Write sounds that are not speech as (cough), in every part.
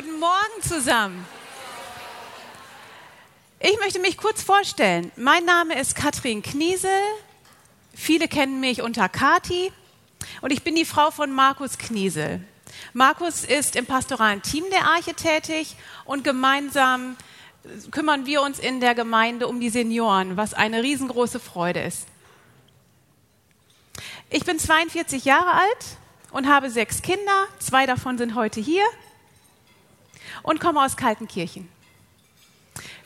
Guten Morgen zusammen. Ich möchte mich kurz vorstellen. Mein Name ist Katrin Kniesel. Viele kennen mich unter Kati. Und ich bin die Frau von Markus Kniesel. Markus ist im pastoralen Team der Arche tätig und gemeinsam kümmern wir uns in der Gemeinde um die Senioren, was eine riesengroße Freude ist. Ich bin 42 Jahre alt und habe sechs Kinder. Zwei davon sind heute hier und komme aus Kaltenkirchen.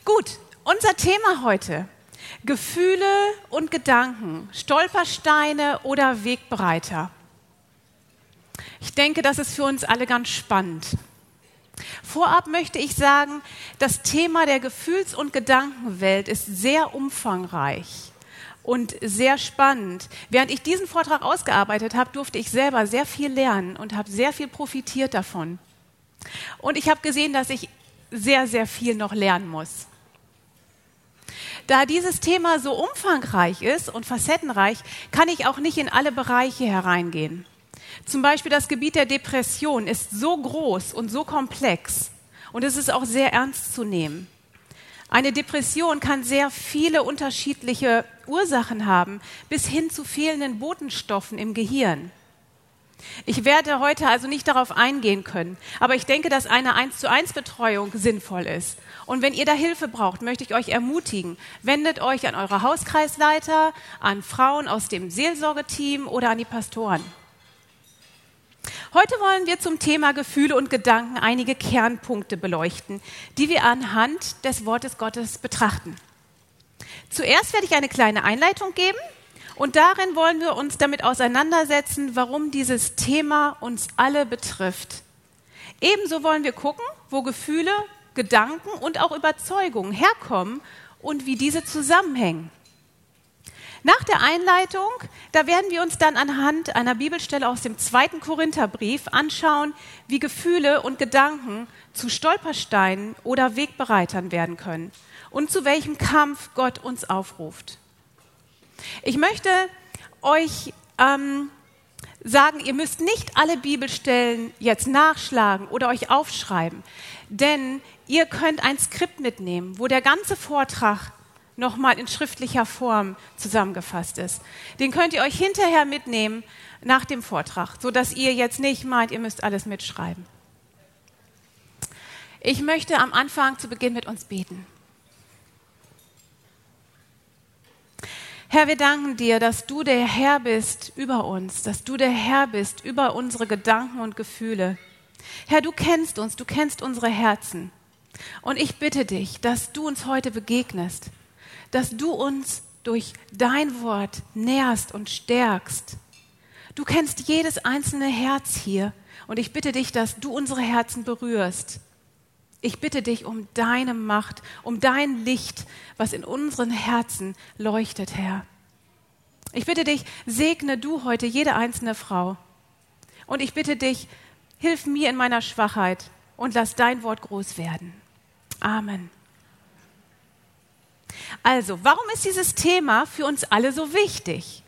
Gut, unser Thema heute. Gefühle und Gedanken, Stolpersteine oder Wegbereiter. Ich denke, das ist für uns alle ganz spannend. Vorab möchte ich sagen, das Thema der Gefühls- und Gedankenwelt ist sehr umfangreich und sehr spannend. Während ich diesen Vortrag ausgearbeitet habe, durfte ich selber sehr viel lernen und habe sehr viel profitiert davon. Und ich habe gesehen, dass ich sehr, sehr viel noch lernen muss. Da dieses Thema so umfangreich ist und facettenreich, kann ich auch nicht in alle Bereiche hereingehen. Zum Beispiel das Gebiet der Depression ist so groß und so komplex und es ist auch sehr ernst zu nehmen. Eine Depression kann sehr viele unterschiedliche Ursachen haben, bis hin zu fehlenden Botenstoffen im Gehirn. Ich werde heute also nicht darauf eingehen können, aber ich denke, dass eine 1 zu 1 Betreuung sinnvoll ist. Und wenn ihr da Hilfe braucht, möchte ich euch ermutigen, wendet euch an eure Hauskreisleiter, an Frauen aus dem Seelsorgeteam oder an die Pastoren. Heute wollen wir zum Thema Gefühle und Gedanken einige Kernpunkte beleuchten, die wir anhand des Wortes Gottes betrachten. Zuerst werde ich eine kleine Einleitung geben und darin wollen wir uns damit auseinandersetzen, warum dieses Thema uns alle betrifft. Ebenso wollen wir gucken, wo Gefühle, Gedanken und auch Überzeugungen herkommen und wie diese zusammenhängen. Nach der Einleitung, da werden wir uns dann anhand einer Bibelstelle aus dem zweiten Korintherbrief anschauen, wie Gefühle und Gedanken zu Stolpersteinen oder Wegbereitern werden können und zu welchem Kampf Gott uns aufruft. Ich möchte euch ähm, sagen, ihr müsst nicht alle Bibelstellen jetzt nachschlagen oder euch aufschreiben, denn ihr könnt ein Skript mitnehmen, wo der ganze Vortrag nochmal in schriftlicher Form zusammengefasst ist. Den könnt ihr euch hinterher mitnehmen nach dem Vortrag, sodass ihr jetzt nicht meint, ihr müsst alles mitschreiben. Ich möchte am Anfang zu Beginn mit uns beten. Herr, wir danken dir, dass du der Herr bist über uns, dass du der Herr bist über unsere Gedanken und Gefühle. Herr, du kennst uns, du kennst unsere Herzen. Und ich bitte dich, dass du uns heute begegnest, dass du uns durch dein Wort nährst und stärkst. Du kennst jedes einzelne Herz hier und ich bitte dich, dass du unsere Herzen berührst. Ich bitte dich um deine Macht, um dein Licht, was in unseren Herzen leuchtet, Herr. Ich bitte dich, segne du heute jede einzelne Frau. Und ich bitte dich, hilf mir in meiner Schwachheit und lass dein Wort groß werden. Amen. Also, warum ist dieses Thema für uns alle so wichtig?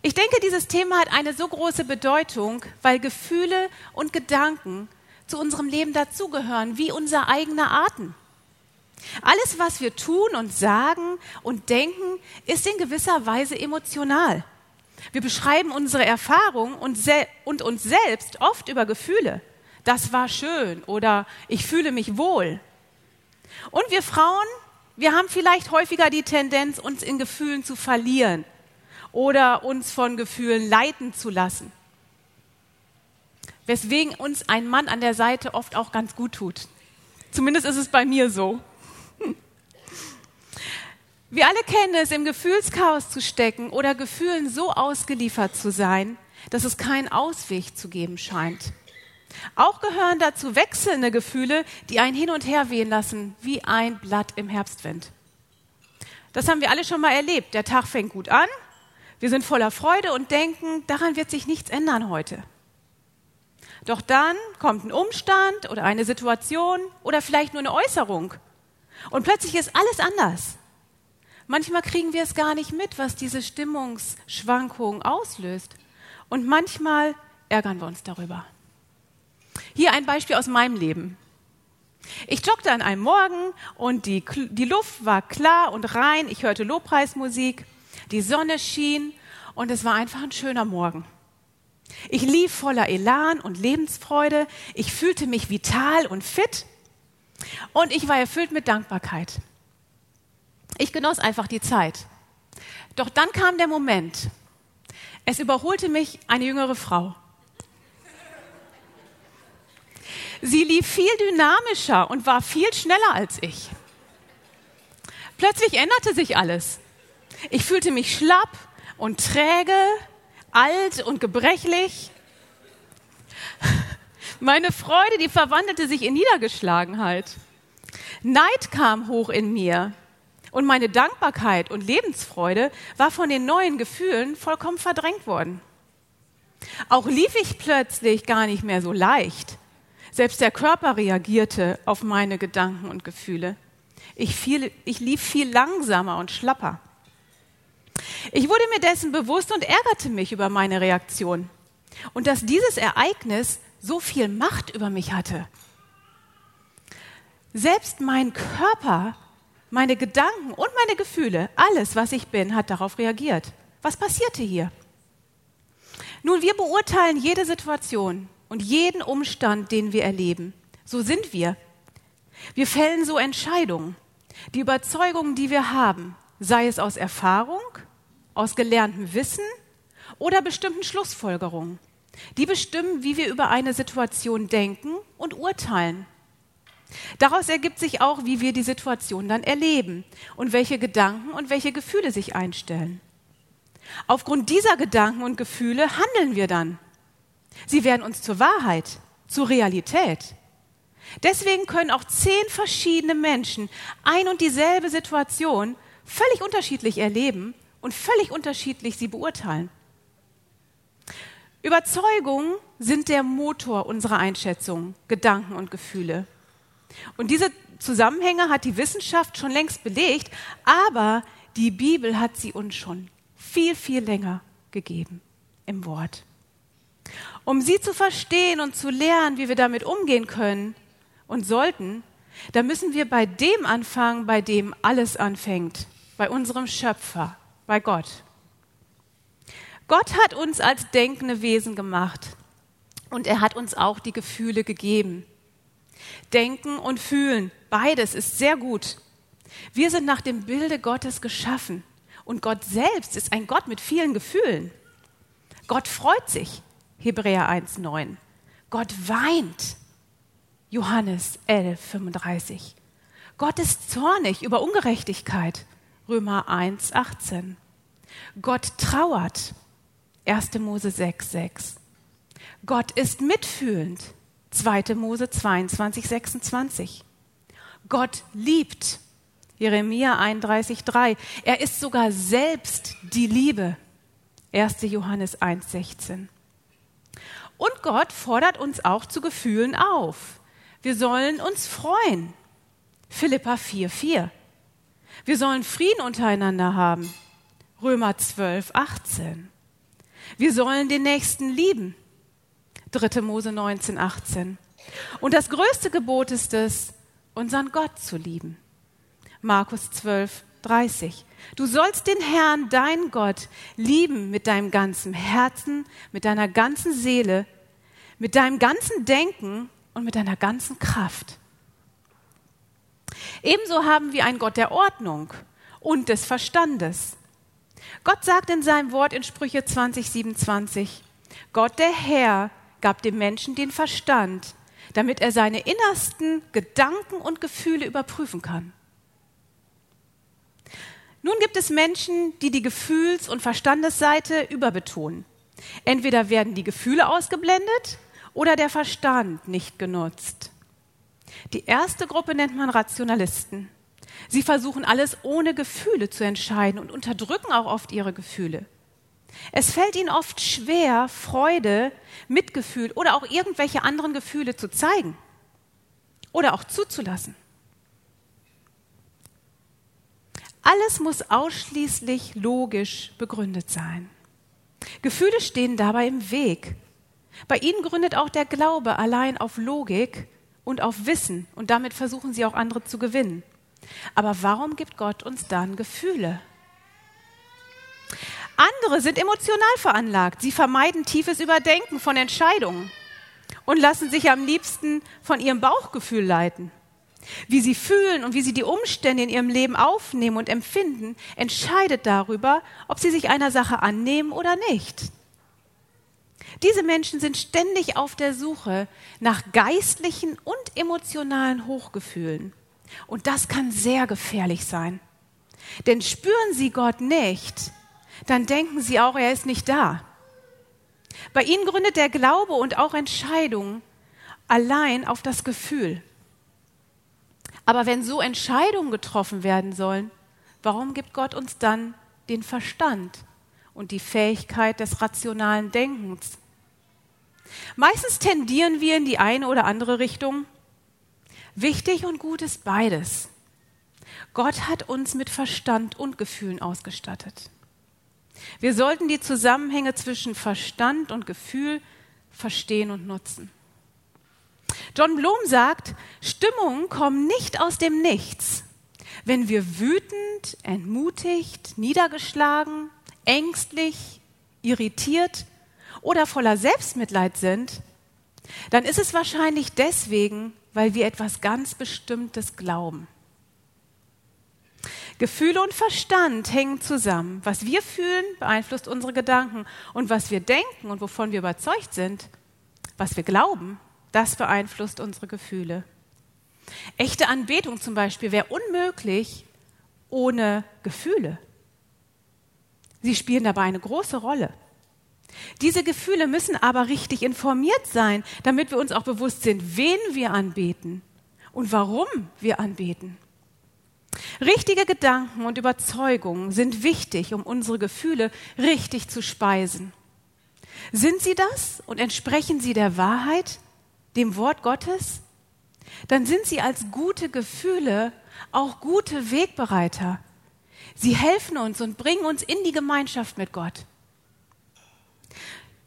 Ich denke, dieses Thema hat eine so große Bedeutung, weil Gefühle und Gedanken zu unserem Leben dazugehören, wie unser eigener Atem. Alles, was wir tun und sagen und denken, ist in gewisser Weise emotional. Wir beschreiben unsere Erfahrung und, und, uns selbst oft über Gefühle. Das war schön oder ich fühle mich wohl. Und wir Frauen, wir haben vielleicht häufiger die Tendenz, uns in Gefühlen zu verlieren oder uns von Gefühlen leiten zu lassen. Weswegen uns ein Mann an der Seite oft auch ganz gut tut. Zumindest ist es bei mir so. Wir alle kennen es, im Gefühlschaos zu stecken oder Gefühlen so ausgeliefert zu sein, dass es keinen Ausweg zu geben scheint. Auch gehören dazu wechselnde Gefühle, die einen hin und her wehen lassen, wie ein Blatt im Herbstwind. Das haben wir alle schon mal erlebt. Der Tag fängt gut an, wir sind voller Freude und denken, daran wird sich nichts ändern heute. Doch dann kommt ein Umstand oder eine Situation oder vielleicht nur eine Äußerung und plötzlich ist alles anders. Manchmal kriegen wir es gar nicht mit, was diese Stimmungsschwankung auslöst. Und manchmal ärgern wir uns darüber. Hier ein Beispiel aus meinem Leben. Ich joggte an einem Morgen und die, die Luft war klar und rein. Ich hörte Lobpreismusik, die Sonne schien und es war einfach ein schöner Morgen. Ich lief voller Elan und Lebensfreude. Ich fühlte mich vital und fit und ich war erfüllt mit Dankbarkeit. Ich genoss einfach die Zeit. Doch dann kam der Moment. Es überholte mich eine jüngere Frau. Sie lief viel dynamischer und war viel schneller als ich. Plötzlich änderte sich alles. Ich fühlte mich schlapp und träge, alt und gebrechlich. Meine Freude, die verwandelte sich in Niedergeschlagenheit. Neid kam hoch in mir und meine Dankbarkeit und Lebensfreude war von den neuen Gefühlen vollkommen verdrängt worden. Auch lief ich plötzlich gar nicht mehr so leicht. Selbst der Körper reagierte auf meine Gedanken und Gefühle. Ich, fiel, ich lief viel langsamer und schlapper. Ich wurde mir dessen bewusst und ärgerte mich über meine Reaktion. Und dass dieses Ereignis so viel Macht über mich hatte. Selbst mein Körper, meine Gedanken und meine Gefühle, alles, was ich bin, hat darauf reagiert. Was passierte hier? Nun, wir beurteilen jede Situation und jeden Umstand, den wir erleben. So sind wir. Wir fällen so Entscheidungen. Die Überzeugungen, die wir haben, sei es aus Erfahrung, aus gelerntem Wissen oder bestimmten Schlussfolgerungen, die bestimmen, wie wir über eine Situation denken und urteilen. Daraus ergibt sich auch, wie wir die Situation dann erleben und welche Gedanken und welche Gefühle sich einstellen. Aufgrund dieser Gedanken und Gefühle handeln wir dann. Sie werden uns zur Wahrheit, zur Realität. Deswegen können auch zehn verschiedene Menschen ein und dieselbe Situation völlig unterschiedlich erleben und völlig unterschiedlich sie beurteilen. Überzeugungen sind der Motor unserer Einschätzung, Gedanken und Gefühle. Und diese Zusammenhänge hat die Wissenschaft schon längst belegt, aber die Bibel hat sie uns schon viel, viel länger gegeben im Wort. Um sie zu verstehen und zu lernen, wie wir damit umgehen können und sollten, da müssen wir bei dem anfangen, bei dem alles anfängt, bei unserem Schöpfer, bei Gott. Gott hat uns als denkende Wesen gemacht und er hat uns auch die Gefühle gegeben. Denken und fühlen, beides ist sehr gut. Wir sind nach dem Bilde Gottes geschaffen und Gott selbst ist ein Gott mit vielen Gefühlen. Gott freut sich, Hebräer 1,9. Gott weint. Johannes 11, 35. Gott ist zornig über Ungerechtigkeit. Römer 1, 18. Gott trauert. 1. Mose 6, 6. Gott ist mitfühlend. 2. Mose 22, 26. Gott liebt. Jeremia 31, 3. Er ist sogar selbst die Liebe. 1. Johannes 1, 16. Und Gott fordert uns auch zu Gefühlen auf. Wir sollen uns freuen. Philippa 4,4. Wir sollen Frieden untereinander haben. Römer 12, 18. Wir sollen den Nächsten lieben. 3. Mose 19, 18. Und das größte Gebot ist es, unseren Gott zu lieben. Markus 12, 30. Du sollst den Herrn, dein Gott, lieben mit deinem ganzen Herzen, mit deiner ganzen Seele, mit deinem ganzen Denken und mit deiner ganzen Kraft. Ebenso haben wir einen Gott der Ordnung und des Verstandes. Gott sagt in seinem Wort in Sprüche 20, 27, Gott der Herr gab dem Menschen den Verstand, damit er seine innersten Gedanken und Gefühle überprüfen kann. Nun gibt es Menschen, die die Gefühls- und Verstandesseite überbetonen. Entweder werden die Gefühle ausgeblendet oder der Verstand nicht genutzt. Die erste Gruppe nennt man Rationalisten. Sie versuchen alles ohne Gefühle zu entscheiden und unterdrücken auch oft ihre Gefühle. Es fällt ihnen oft schwer, Freude, Mitgefühl oder auch irgendwelche anderen Gefühle zu zeigen oder auch zuzulassen. Alles muss ausschließlich logisch begründet sein. Gefühle stehen dabei im Weg. Bei ihnen gründet auch der Glaube allein auf Logik und auf Wissen und damit versuchen sie auch andere zu gewinnen. Aber warum gibt Gott uns dann Gefühle? Andere sind emotional veranlagt. Sie vermeiden tiefes Überdenken von Entscheidungen und lassen sich am liebsten von ihrem Bauchgefühl leiten. Wie sie fühlen und wie sie die Umstände in ihrem Leben aufnehmen und empfinden, entscheidet darüber, ob sie sich einer Sache annehmen oder nicht. Diese Menschen sind ständig auf der Suche nach geistlichen und emotionalen Hochgefühlen. Und das kann sehr gefährlich sein. Denn spüren sie Gott nicht, dann denken sie auch, er ist nicht da. Bei ihnen gründet der Glaube und auch Entscheidungen allein auf das Gefühl. Aber wenn so Entscheidungen getroffen werden sollen, warum gibt Gott uns dann den Verstand und die Fähigkeit des rationalen Denkens? Meistens tendieren wir in die eine oder andere Richtung. Wichtig und gut ist beides. Gott hat uns mit Verstand und Gefühlen ausgestattet. Wir sollten die Zusammenhänge zwischen Verstand und Gefühl verstehen und nutzen. John Blum sagt, Stimmungen kommen nicht aus dem Nichts. Wenn wir wütend, entmutigt, niedergeschlagen, ängstlich, irritiert oder voller Selbstmitleid sind, dann ist es wahrscheinlich deswegen, weil wir etwas ganz Bestimmtes glauben. Gefühle und Verstand hängen zusammen. Was wir fühlen, beeinflusst unsere Gedanken. Und was wir denken und wovon wir überzeugt sind, was wir glauben, das beeinflusst unsere Gefühle. Echte Anbetung zum Beispiel wäre unmöglich ohne Gefühle. Sie spielen dabei eine große Rolle. Diese Gefühle müssen aber richtig informiert sein, damit wir uns auch bewusst sind, wen wir anbeten und warum wir anbeten. Richtige Gedanken und Überzeugungen sind wichtig, um unsere Gefühle richtig zu speisen. Sind sie das und entsprechen sie der Wahrheit, dem Wort Gottes? Dann sind sie als gute Gefühle auch gute Wegbereiter. Sie helfen uns und bringen uns in die Gemeinschaft mit Gott.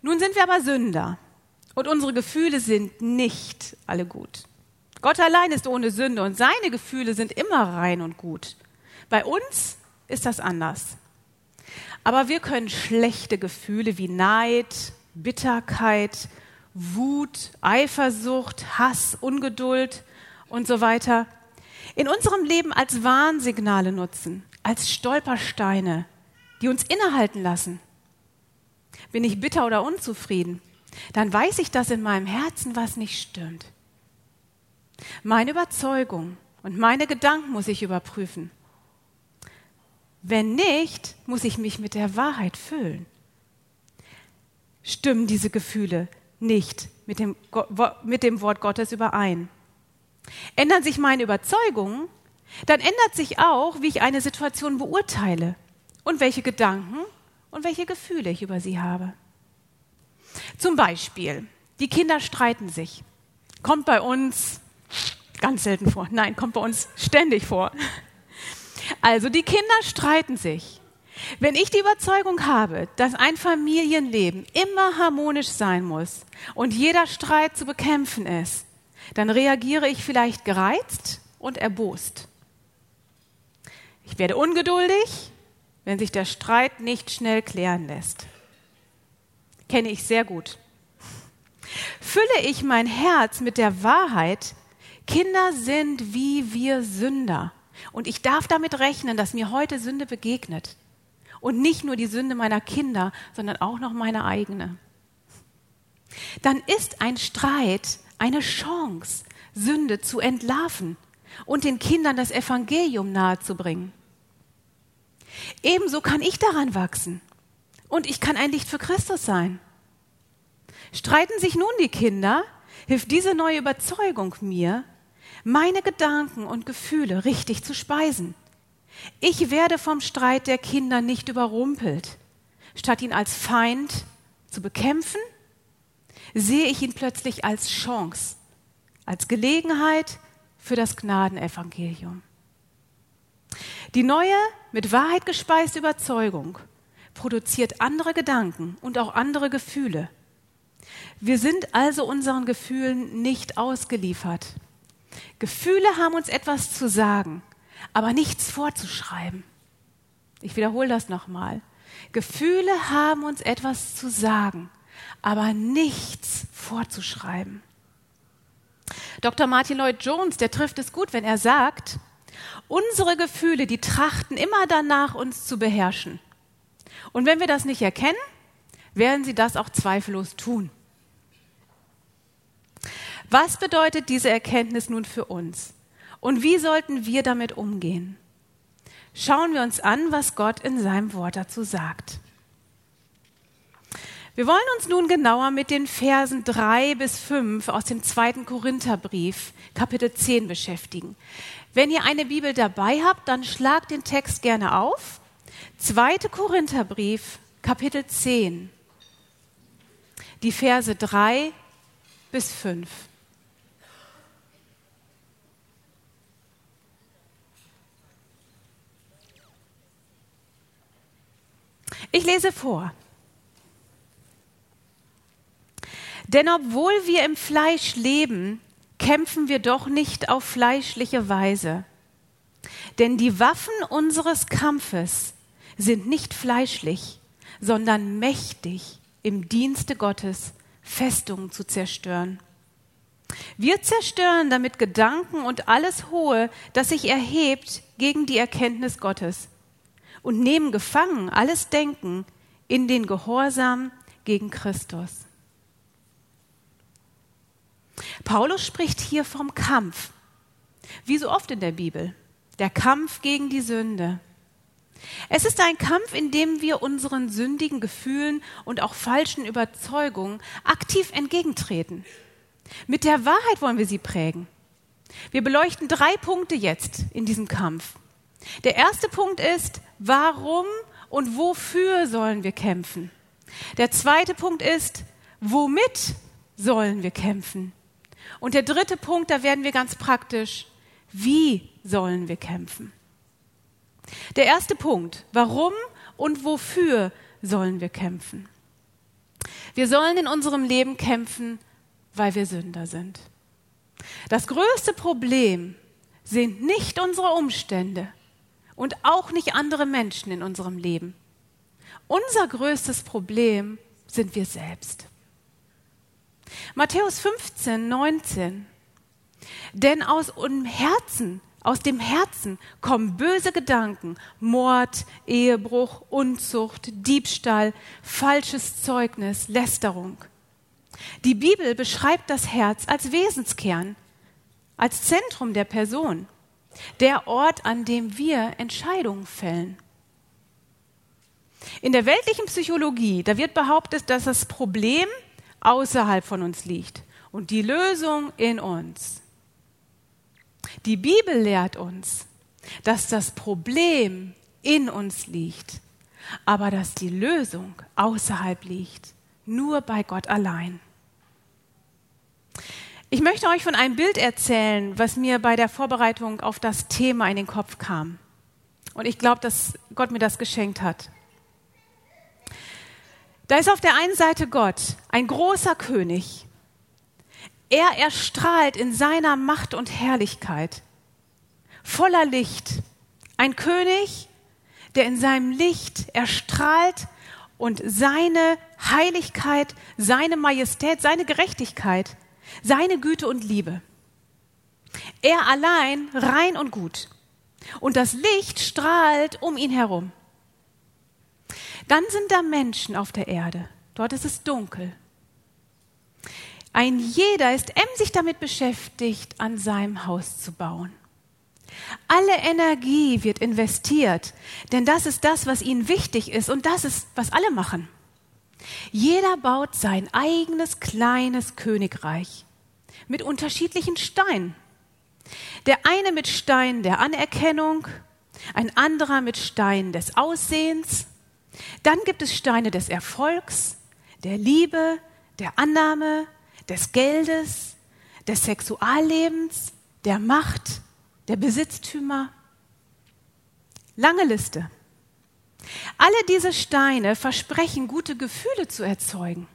Nun sind wir aber Sünder und unsere Gefühle sind nicht alle gut. Gott allein ist ohne Sünde und seine Gefühle sind immer rein und gut. Bei uns ist das anders. Aber wir können schlechte Gefühle wie Neid, Bitterkeit, Wut, Eifersucht, Hass, Ungeduld und so weiter in unserem Leben als Warnsignale nutzen, als Stolpersteine, die uns innehalten lassen bin ich bitter oder unzufrieden, dann weiß ich, dass in meinem Herzen was nicht stimmt. Meine Überzeugung und meine Gedanken muss ich überprüfen. Wenn nicht, muss ich mich mit der Wahrheit füllen. Stimmen diese Gefühle nicht mit dem, mit dem Wort Gottes überein? Ändern sich meine Überzeugungen, dann ändert sich auch, wie ich eine Situation beurteile und welche Gedanken und welche Gefühle ich über sie habe. Zum Beispiel, die Kinder streiten sich. Kommt bei uns ganz selten vor. Nein, kommt bei uns ständig vor. Also die Kinder streiten sich. Wenn ich die Überzeugung habe, dass ein Familienleben immer harmonisch sein muss und jeder Streit zu bekämpfen ist, dann reagiere ich vielleicht gereizt und erbost. Ich werde ungeduldig wenn sich der Streit nicht schnell klären lässt. Kenne ich sehr gut. Fülle ich mein Herz mit der Wahrheit, Kinder sind wie wir Sünder. Und ich darf damit rechnen, dass mir heute Sünde begegnet. Und nicht nur die Sünde meiner Kinder, sondern auch noch meine eigene. Dann ist ein Streit eine Chance, Sünde zu entlarven und den Kindern das Evangelium nahezubringen. Ebenso kann ich daran wachsen. Und ich kann ein Licht für Christus sein. Streiten sich nun die Kinder, hilft diese neue Überzeugung mir, meine Gedanken und Gefühle richtig zu speisen. Ich werde vom Streit der Kinder nicht überrumpelt. Statt ihn als Feind zu bekämpfen, sehe ich ihn plötzlich als Chance, als Gelegenheit für das Gnadenevangelium. Die neue, mit Wahrheit gespeiste Überzeugung produziert andere Gedanken und auch andere Gefühle. Wir sind also unseren Gefühlen nicht ausgeliefert. Gefühle haben uns etwas zu sagen, aber nichts vorzuschreiben. Ich wiederhole das nochmal. Gefühle haben uns etwas zu sagen, aber nichts vorzuschreiben. Dr. Martin Lloyd Jones, der trifft es gut, wenn er sagt, unsere Gefühle, die trachten immer danach, uns zu beherrschen. Und wenn wir das nicht erkennen, werden sie das auch zweifellos tun. Was bedeutet diese Erkenntnis nun für uns? Und wie sollten wir damit umgehen? Schauen wir uns an, was Gott in seinem Wort dazu sagt. Wir wollen uns nun genauer mit den Versen 3 bis 5 aus dem zweiten Korintherbrief, Kapitel 10 beschäftigen. Wenn ihr eine Bibel dabei habt, dann schlagt den Text gerne auf. Zweite Korintherbrief, Kapitel 10, die Verse 3 bis 5. Ich lese vor. Denn obwohl wir im Fleisch leben, kämpfen wir doch nicht auf fleischliche Weise. Denn die Waffen unseres Kampfes sind nicht fleischlich, sondern mächtig im Dienste Gottes, Festungen zu zerstören. Wir zerstören damit Gedanken und alles Hohe, das sich erhebt gegen die Erkenntnis Gottes und nehmen gefangen alles Denken in den Gehorsam gegen Christus. Paulus spricht hier vom Kampf, wie so oft in der Bibel, der Kampf gegen die Sünde. Es ist ein Kampf, in dem wir unseren sündigen Gefühlen und auch falschen Überzeugungen aktiv entgegentreten. Mit der Wahrheit wollen wir sie prägen. Wir beleuchten drei Punkte jetzt in diesem Kampf. Der erste Punkt ist, warum und wofür sollen wir kämpfen? Der zweite Punkt ist, womit sollen wir kämpfen? Und der dritte Punkt, da werden wir ganz praktisch, wie sollen wir kämpfen? Der erste Punkt, warum und wofür sollen wir kämpfen? Wir sollen in unserem Leben kämpfen, weil wir Sünder sind. Das größte Problem sind nicht unsere Umstände, und auch nicht andere Menschen in unserem Leben. Unser größtes Problem sind wir selbst. Matthäus 15, 19. Denn aus dem Herzen, aus dem Herzen kommen böse Gedanken, Mord, Ehebruch, Unzucht, Diebstahl, falsches Zeugnis, Lästerung. Die Bibel beschreibt das Herz als Wesenskern, als Zentrum der Person der Ort, an dem wir Entscheidungen fällen. In der weltlichen Psychologie, da wird behauptet, dass das Problem außerhalb von uns liegt und die Lösung in uns. Die Bibel lehrt uns, dass das Problem in uns liegt, aber dass die Lösung außerhalb liegt, nur bei Gott allein. Ich möchte euch von einem Bild erzählen, was mir bei der Vorbereitung auf das Thema in den Kopf kam. Und ich glaube, dass Gott mir das geschenkt hat. Da ist auf der einen Seite Gott, ein großer König. Er erstrahlt in seiner Macht und Herrlichkeit, voller Licht. Ein König, der in seinem Licht erstrahlt und seine Heiligkeit, seine Majestät, seine Gerechtigkeit seine Güte und Liebe. Er allein rein und gut. Und das Licht strahlt um ihn herum. Dann sind da Menschen auf der Erde. Dort ist es dunkel. Ein jeder ist emsig damit beschäftigt, an seinem Haus zu bauen. Alle Energie wird investiert, denn das ist das, was ihnen wichtig ist und das ist, was alle machen. Jeder baut sein eigenes kleines Königreich mit unterschiedlichen Steinen. Der eine mit Steinen der Anerkennung, ein anderer mit Steinen des Aussehens. Dann gibt es Steine des Erfolgs, der Liebe, der Annahme, des Geldes, des Sexuallebens, der Macht, der Besitztümer. Lange Liste. Alle diese Steine versprechen, gute Gefühle zu erzeugen.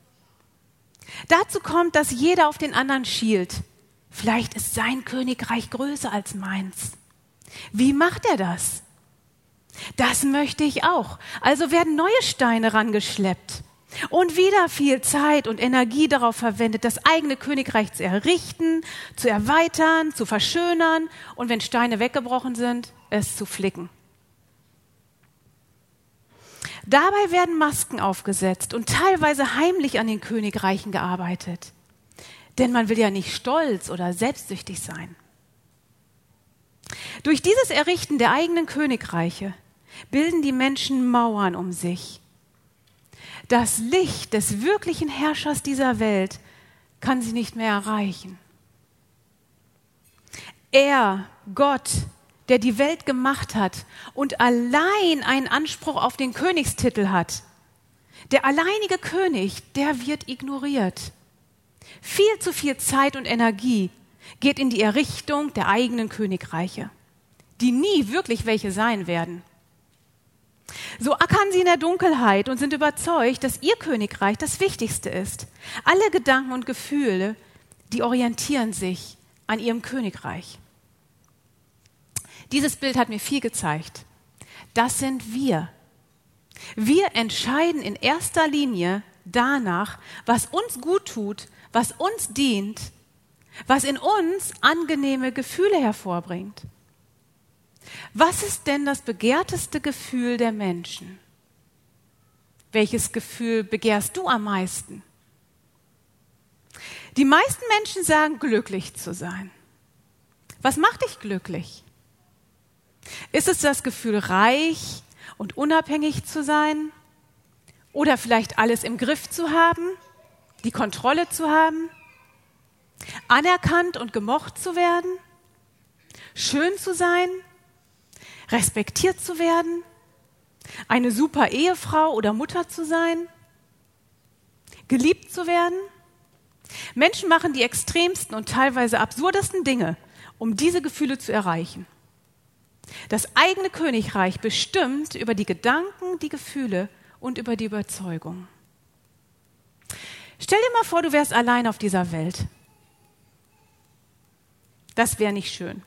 Dazu kommt, dass jeder auf den anderen schielt. Vielleicht ist sein Königreich größer als meins. Wie macht er das? Das möchte ich auch. Also werden neue Steine rangeschleppt und wieder viel Zeit und Energie darauf verwendet, das eigene Königreich zu errichten, zu erweitern, zu verschönern und wenn Steine weggebrochen sind, es zu flicken. Dabei werden Masken aufgesetzt und teilweise heimlich an den Königreichen gearbeitet. Denn man will ja nicht stolz oder selbstsüchtig sein. Durch dieses Errichten der eigenen Königreiche bilden die Menschen Mauern um sich. Das Licht des wirklichen Herrschers dieser Welt kann sie nicht mehr erreichen. Er, Gott, der die Welt gemacht hat und allein einen Anspruch auf den Königstitel hat, der alleinige König, der wird ignoriert. Viel zu viel Zeit und Energie geht in die Errichtung der eigenen Königreiche, die nie wirklich welche sein werden. So ackern sie in der Dunkelheit und sind überzeugt, dass ihr Königreich das Wichtigste ist. Alle Gedanken und Gefühle, die orientieren sich an ihrem Königreich. Dieses Bild hat mir viel gezeigt. Das sind wir. Wir entscheiden in erster Linie danach, was uns gut tut, was uns dient, was in uns angenehme Gefühle hervorbringt. Was ist denn das begehrteste Gefühl der Menschen? Welches Gefühl begehrst du am meisten? Die meisten Menschen sagen, glücklich zu sein. Was macht dich glücklich? Ist es das Gefühl, reich und unabhängig zu sein? Oder vielleicht alles im Griff zu haben, die Kontrolle zu haben, anerkannt und gemocht zu werden, schön zu sein, respektiert zu werden, eine super Ehefrau oder Mutter zu sein, geliebt zu werden? Menschen machen die extremsten und teilweise absurdesten Dinge, um diese Gefühle zu erreichen. Das eigene Königreich bestimmt über die Gedanken, die Gefühle und über die Überzeugung. Stell dir mal vor, du wärst allein auf dieser Welt. Das wäre nicht schön.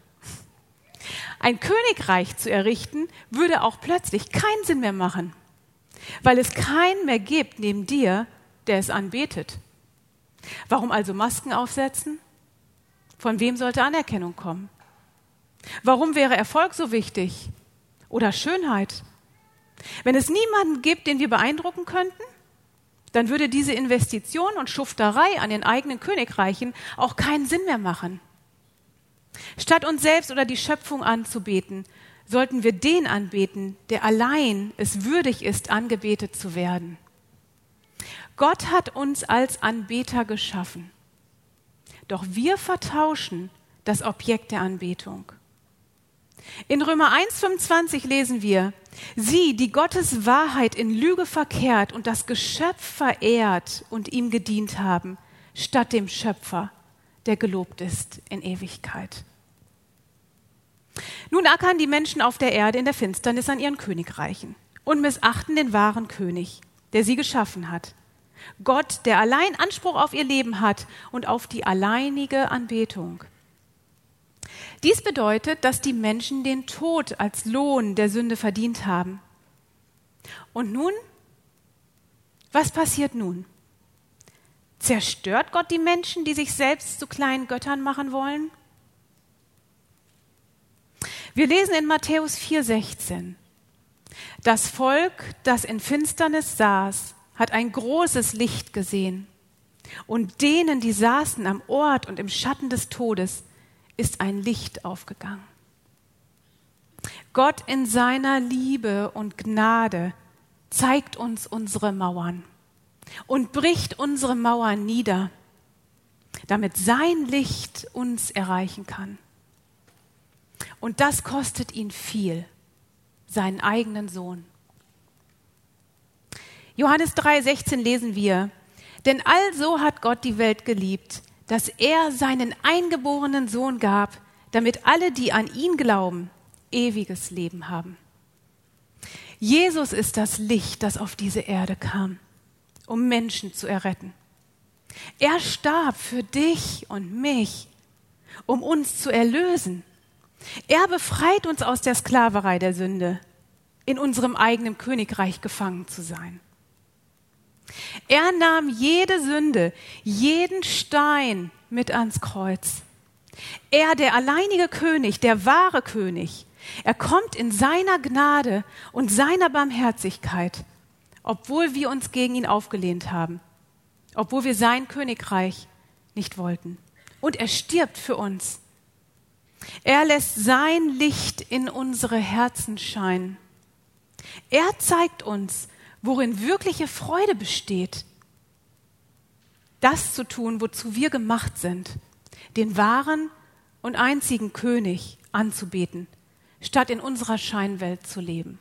Ein Königreich zu errichten, würde auch plötzlich keinen Sinn mehr machen, weil es keinen mehr gibt neben dir, der es anbetet. Warum also Masken aufsetzen? Von wem sollte Anerkennung kommen? Warum wäre Erfolg so wichtig? Oder Schönheit? Wenn es niemanden gibt, den wir beeindrucken könnten, dann würde diese Investition und Schufterei an den eigenen Königreichen auch keinen Sinn mehr machen. Statt uns selbst oder die Schöpfung anzubeten, sollten wir den anbeten, der allein es würdig ist, angebetet zu werden. Gott hat uns als Anbeter geschaffen. Doch wir vertauschen das Objekt der Anbetung. In Römer 1,25 lesen wir, sie, die Gottes Wahrheit in Lüge verkehrt und das Geschöpf verehrt und ihm gedient haben, statt dem Schöpfer, der gelobt ist in Ewigkeit. Nun ackern die Menschen auf der Erde in der Finsternis an ihren Königreichen und missachten den wahren König, der sie geschaffen hat. Gott, der allein Anspruch auf ihr Leben hat und auf die alleinige Anbetung. Dies bedeutet, dass die Menschen den Tod als Lohn der Sünde verdient haben. Und nun? Was passiert nun? Zerstört Gott die Menschen, die sich selbst zu kleinen Göttern machen wollen? Wir lesen in Matthäus 4:16. Das Volk, das in Finsternis saß, hat ein großes Licht gesehen. Und denen, die saßen am Ort und im Schatten des Todes, ist ein Licht aufgegangen. Gott in seiner Liebe und Gnade zeigt uns unsere Mauern und bricht unsere Mauern nieder, damit sein Licht uns erreichen kann. Und das kostet ihn viel, seinen eigenen Sohn. Johannes 3:16 lesen wir, denn also hat Gott die Welt geliebt, dass er seinen eingeborenen Sohn gab, damit alle, die an ihn glauben, ewiges Leben haben. Jesus ist das Licht, das auf diese Erde kam, um Menschen zu erretten. Er starb für dich und mich, um uns zu erlösen. Er befreit uns aus der Sklaverei der Sünde, in unserem eigenen Königreich gefangen zu sein. Er nahm jede Sünde, jeden Stein mit ans Kreuz. Er, der alleinige König, der wahre König, er kommt in seiner Gnade und seiner Barmherzigkeit, obwohl wir uns gegen ihn aufgelehnt haben, obwohl wir sein Königreich nicht wollten. Und er stirbt für uns. Er lässt sein Licht in unsere Herzen scheinen. Er zeigt uns, worin wirkliche Freude besteht. Das zu tun, wozu wir gemacht sind, den wahren und einzigen König anzubeten, statt in unserer Scheinwelt zu leben.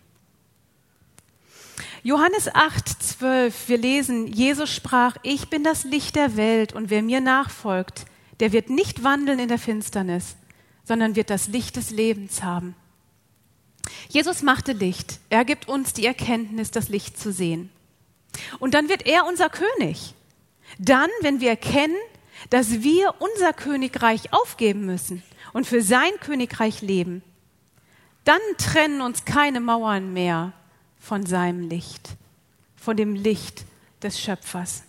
Johannes 8, 12, wir lesen, Jesus sprach, ich bin das Licht der Welt und wer mir nachfolgt, der wird nicht wandeln in der Finsternis, sondern wird das Licht des Lebens haben. Jesus machte Licht. Er gibt uns die Erkenntnis, das Licht zu sehen. Und dann wird er unser König. Dann, wenn wir erkennen, dass wir unser Königreich aufgeben müssen und für sein Königreich leben, dann trennen uns keine Mauern mehr von seinem Licht, von dem Licht des Schöpfers.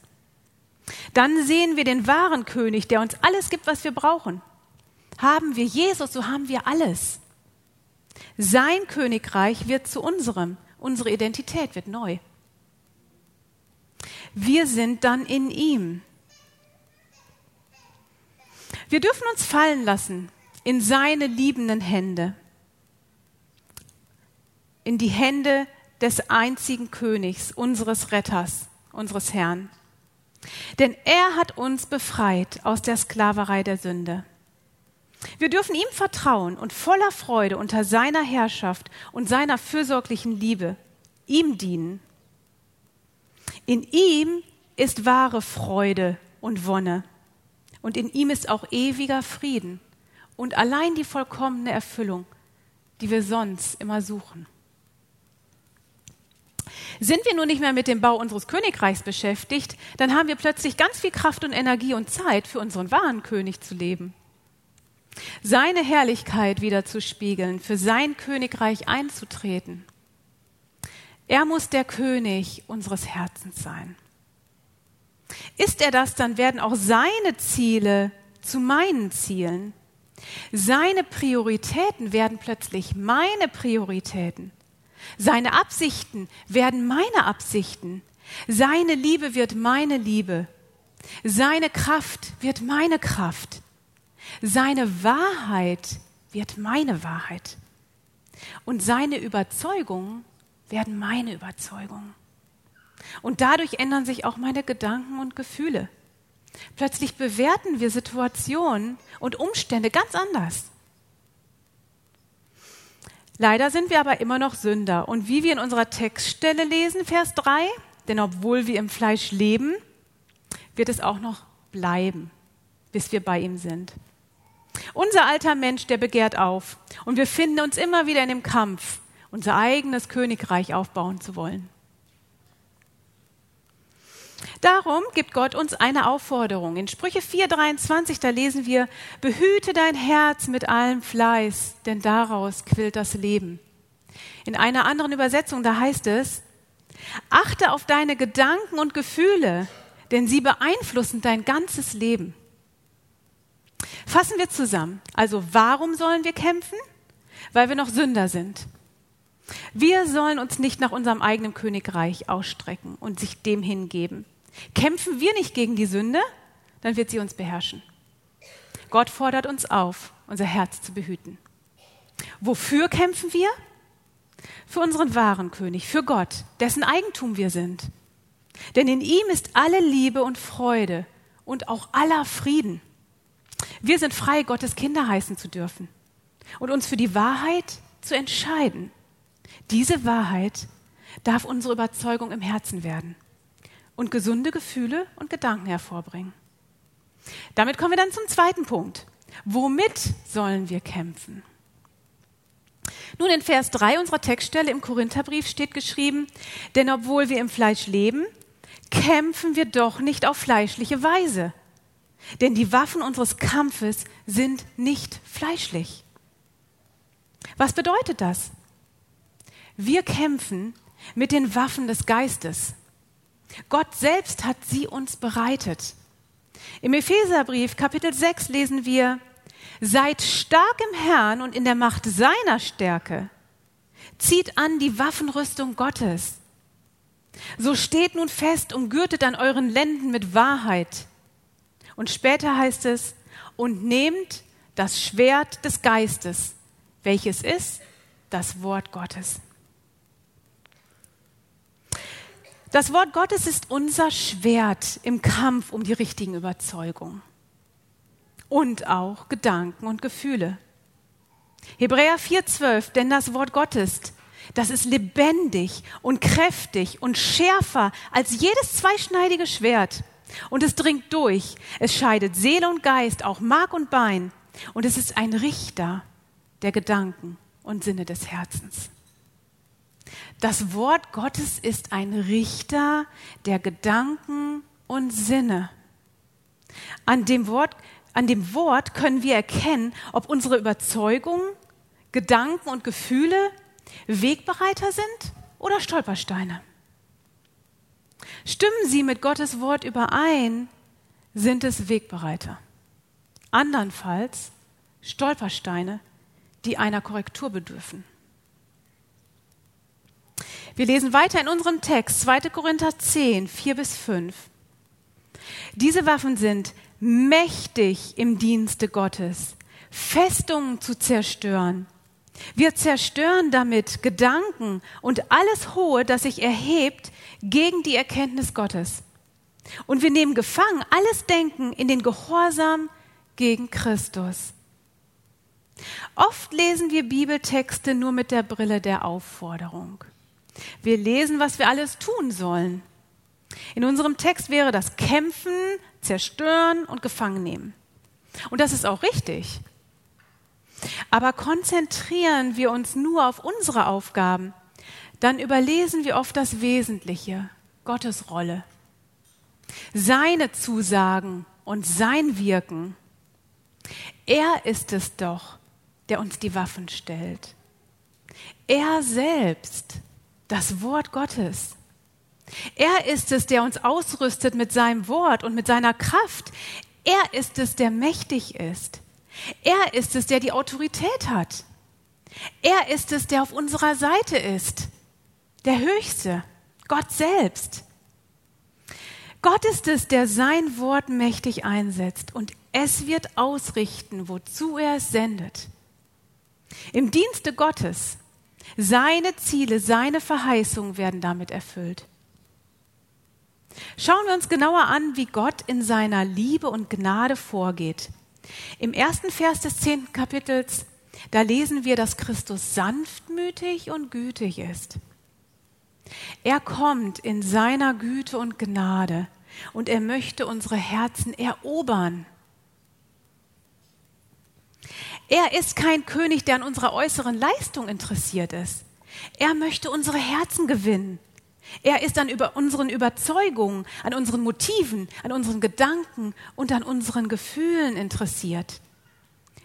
Dann sehen wir den wahren König, der uns alles gibt, was wir brauchen. Haben wir Jesus, so haben wir alles. Sein Königreich wird zu unserem. Unsere Identität wird neu. Wir sind dann in ihm. Wir dürfen uns fallen lassen in seine liebenden Hände, in die Hände des einzigen Königs, unseres Retters, unseres Herrn. Denn er hat uns befreit aus der Sklaverei der Sünde. Wir dürfen ihm vertrauen und voller Freude unter seiner Herrschaft und seiner fürsorglichen Liebe ihm dienen. In ihm ist wahre Freude und Wonne und in ihm ist auch ewiger Frieden und allein die vollkommene Erfüllung, die wir sonst immer suchen. Sind wir nun nicht mehr mit dem Bau unseres Königreichs beschäftigt, dann haben wir plötzlich ganz viel Kraft und Energie und Zeit, für unseren wahren König zu leben seine Herrlichkeit wieder zu spiegeln, für sein Königreich einzutreten. Er muss der König unseres Herzens sein. Ist er das, dann werden auch seine Ziele zu meinen Zielen. Seine Prioritäten werden plötzlich meine Prioritäten. Seine Absichten werden meine Absichten. Seine Liebe wird meine Liebe. Seine Kraft wird meine Kraft. Seine Wahrheit wird meine Wahrheit. Und seine Überzeugungen werden meine Überzeugungen. Und dadurch ändern sich auch meine Gedanken und Gefühle. Plötzlich bewerten wir Situationen und Umstände ganz anders. Leider sind wir aber immer noch Sünder. Und wie wir in unserer Textstelle lesen, Vers 3, denn obwohl wir im Fleisch leben, wird es auch noch bleiben, bis wir bei ihm sind. Unser alter Mensch, der begehrt auf. Und wir finden uns immer wieder in dem Kampf, unser eigenes Königreich aufbauen zu wollen. Darum gibt Gott uns eine Aufforderung. In Sprüche 4:23, da lesen wir, behüte dein Herz mit allem Fleiß, denn daraus quillt das Leben. In einer anderen Übersetzung, da heißt es, achte auf deine Gedanken und Gefühle, denn sie beeinflussen dein ganzes Leben. Fassen wir zusammen. Also warum sollen wir kämpfen? Weil wir noch Sünder sind. Wir sollen uns nicht nach unserem eigenen Königreich ausstrecken und sich dem hingeben. Kämpfen wir nicht gegen die Sünde, dann wird sie uns beherrschen. Gott fordert uns auf, unser Herz zu behüten. Wofür kämpfen wir? Für unseren wahren König, für Gott, dessen Eigentum wir sind. Denn in ihm ist alle Liebe und Freude und auch aller Frieden. Wir sind frei, Gottes Kinder heißen zu dürfen und uns für die Wahrheit zu entscheiden. Diese Wahrheit darf unsere Überzeugung im Herzen werden und gesunde Gefühle und Gedanken hervorbringen. Damit kommen wir dann zum zweiten Punkt. Womit sollen wir kämpfen? Nun, in Vers 3 unserer Textstelle im Korintherbrief steht geschrieben, denn obwohl wir im Fleisch leben, kämpfen wir doch nicht auf fleischliche Weise. Denn die Waffen unseres Kampfes sind nicht fleischlich. Was bedeutet das? Wir kämpfen mit den Waffen des Geistes. Gott selbst hat sie uns bereitet. Im Epheserbrief Kapitel 6 lesen wir, Seid stark im Herrn und in der Macht seiner Stärke. Zieht an die Waffenrüstung Gottes. So steht nun fest und gürtet an euren Lenden mit Wahrheit. Und später heißt es, und nehmt das Schwert des Geistes, welches ist das Wort Gottes. Das Wort Gottes ist unser Schwert im Kampf um die richtigen Überzeugungen und auch Gedanken und Gefühle. Hebräer 4:12, denn das Wort Gottes, das ist lebendig und kräftig und schärfer als jedes zweischneidige Schwert. Und es dringt durch, es scheidet Seele und Geist, auch Mark und Bein, und es ist ein Richter der Gedanken und Sinne des Herzens. Das Wort Gottes ist ein Richter der Gedanken und Sinne. An dem Wort, an dem Wort können wir erkennen, ob unsere Überzeugungen, Gedanken und Gefühle Wegbereiter sind oder Stolpersteine. Stimmen sie mit Gottes Wort überein, sind es Wegbereiter. Andernfalls Stolpersteine, die einer Korrektur bedürfen. Wir lesen weiter in unserem Text 2. Korinther 10, 4 bis 5. Diese Waffen sind mächtig im Dienste Gottes, Festungen zu zerstören. Wir zerstören damit Gedanken und alles Hohe, das sich erhebt gegen die Erkenntnis Gottes. Und wir nehmen gefangen alles Denken in den Gehorsam gegen Christus. Oft lesen wir Bibeltexte nur mit der Brille der Aufforderung. Wir lesen, was wir alles tun sollen. In unserem Text wäre das Kämpfen, Zerstören und Gefangen nehmen. Und das ist auch richtig. Aber konzentrieren wir uns nur auf unsere Aufgaben, dann überlesen wir oft das Wesentliche, Gottes Rolle, seine Zusagen und sein Wirken. Er ist es doch, der uns die Waffen stellt. Er selbst das Wort Gottes. Er ist es, der uns ausrüstet mit seinem Wort und mit seiner Kraft. Er ist es, der mächtig ist. Er ist es, der die Autorität hat. Er ist es, der auf unserer Seite ist. Der Höchste, Gott selbst. Gott ist es, der sein Wort mächtig einsetzt und es wird ausrichten, wozu er es sendet. Im Dienste Gottes seine Ziele, seine Verheißungen werden damit erfüllt. Schauen wir uns genauer an, wie Gott in seiner Liebe und Gnade vorgeht. Im ersten Vers des zehnten Kapitels, da lesen wir, dass Christus sanftmütig und gütig ist. Er kommt in seiner Güte und Gnade und er möchte unsere Herzen erobern. Er ist kein König, der an unserer äußeren Leistung interessiert ist. Er möchte unsere Herzen gewinnen. Er ist an über unseren Überzeugungen, an unseren Motiven, an unseren Gedanken und an unseren Gefühlen interessiert.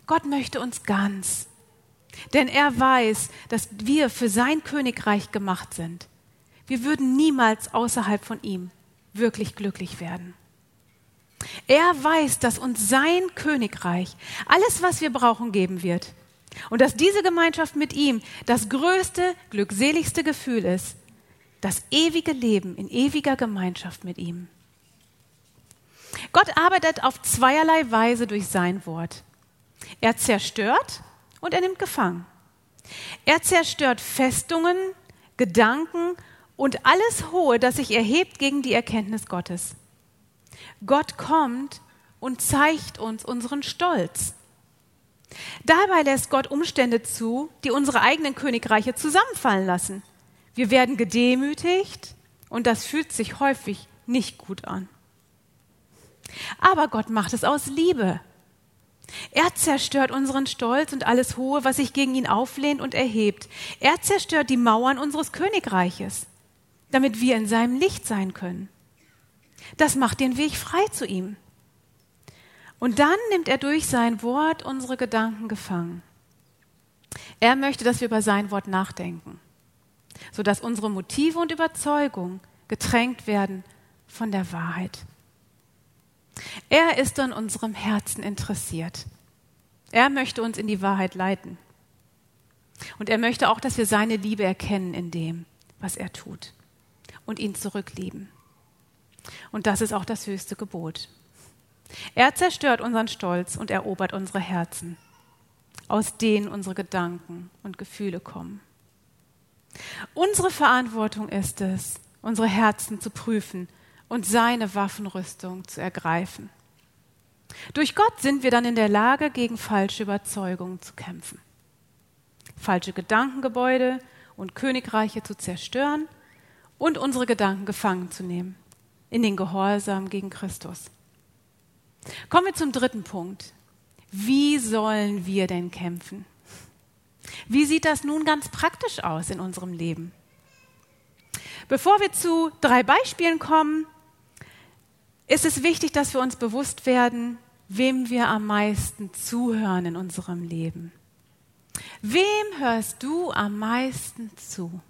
Gott möchte uns ganz, denn er weiß, dass wir für sein Königreich gemacht sind. Wir würden niemals außerhalb von ihm wirklich glücklich werden. Er weiß, dass uns sein Königreich alles, was wir brauchen, geben wird. Und dass diese Gemeinschaft mit ihm das größte, glückseligste Gefühl ist, das ewige Leben in ewiger Gemeinschaft mit ihm. Gott arbeitet auf zweierlei Weise durch sein Wort. Er zerstört und er nimmt gefangen. Er zerstört Festungen, Gedanken und alles Hohe, das sich erhebt gegen die Erkenntnis Gottes. Gott kommt und zeigt uns unseren Stolz. Dabei lässt Gott Umstände zu, die unsere eigenen Königreiche zusammenfallen lassen. Wir werden gedemütigt und das fühlt sich häufig nicht gut an. Aber Gott macht es aus Liebe. Er zerstört unseren Stolz und alles Hohe, was sich gegen ihn auflehnt und erhebt. Er zerstört die Mauern unseres Königreiches, damit wir in seinem Licht sein können. Das macht den Weg frei zu ihm. Und dann nimmt er durch sein Wort unsere Gedanken gefangen. Er möchte, dass wir über sein Wort nachdenken, sodass unsere Motive und Überzeugungen getränkt werden von der Wahrheit. Er ist an unserem Herzen interessiert. Er möchte uns in die Wahrheit leiten. Und er möchte auch, dass wir seine Liebe erkennen in dem, was er tut und ihn zurücklieben. Und das ist auch das höchste Gebot. Er zerstört unseren Stolz und erobert unsere Herzen, aus denen unsere Gedanken und Gefühle kommen. Unsere Verantwortung ist es, unsere Herzen zu prüfen und seine Waffenrüstung zu ergreifen. Durch Gott sind wir dann in der Lage, gegen falsche Überzeugungen zu kämpfen, falsche Gedankengebäude und Königreiche zu zerstören und unsere Gedanken gefangen zu nehmen in den Gehorsam gegen Christus. Kommen wir zum dritten Punkt. Wie sollen wir denn kämpfen? Wie sieht das nun ganz praktisch aus in unserem Leben? Bevor wir zu drei Beispielen kommen, ist es wichtig, dass wir uns bewusst werden, wem wir am meisten zuhören in unserem Leben. Wem hörst du am meisten zu?